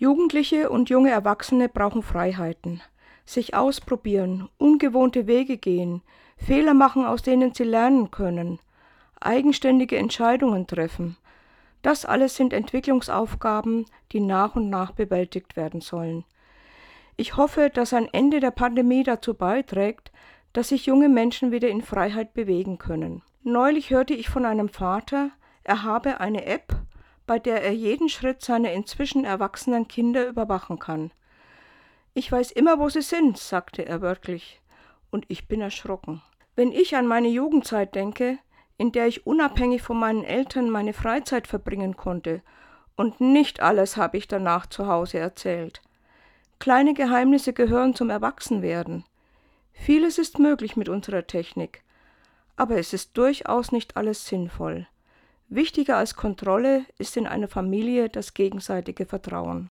Jugendliche und junge Erwachsene brauchen Freiheiten. Sich ausprobieren, ungewohnte Wege gehen, Fehler machen, aus denen sie lernen können, eigenständige Entscheidungen treffen. Das alles sind Entwicklungsaufgaben, die nach und nach bewältigt werden sollen. Ich hoffe, dass ein Ende der Pandemie dazu beiträgt, dass sich junge Menschen wieder in Freiheit bewegen können. Neulich hörte ich von einem Vater, er habe eine App, bei der er jeden Schritt seiner inzwischen erwachsenen Kinder überwachen kann. Ich weiß immer, wo sie sind, sagte er wörtlich, und ich bin erschrocken. Wenn ich an meine Jugendzeit denke, in der ich unabhängig von meinen Eltern meine Freizeit verbringen konnte, und nicht alles habe ich danach zu Hause erzählt. Kleine Geheimnisse gehören zum Erwachsenwerden. Vieles ist möglich mit unserer Technik, aber es ist durchaus nicht alles sinnvoll. Wichtiger als Kontrolle ist in einer Familie das gegenseitige Vertrauen.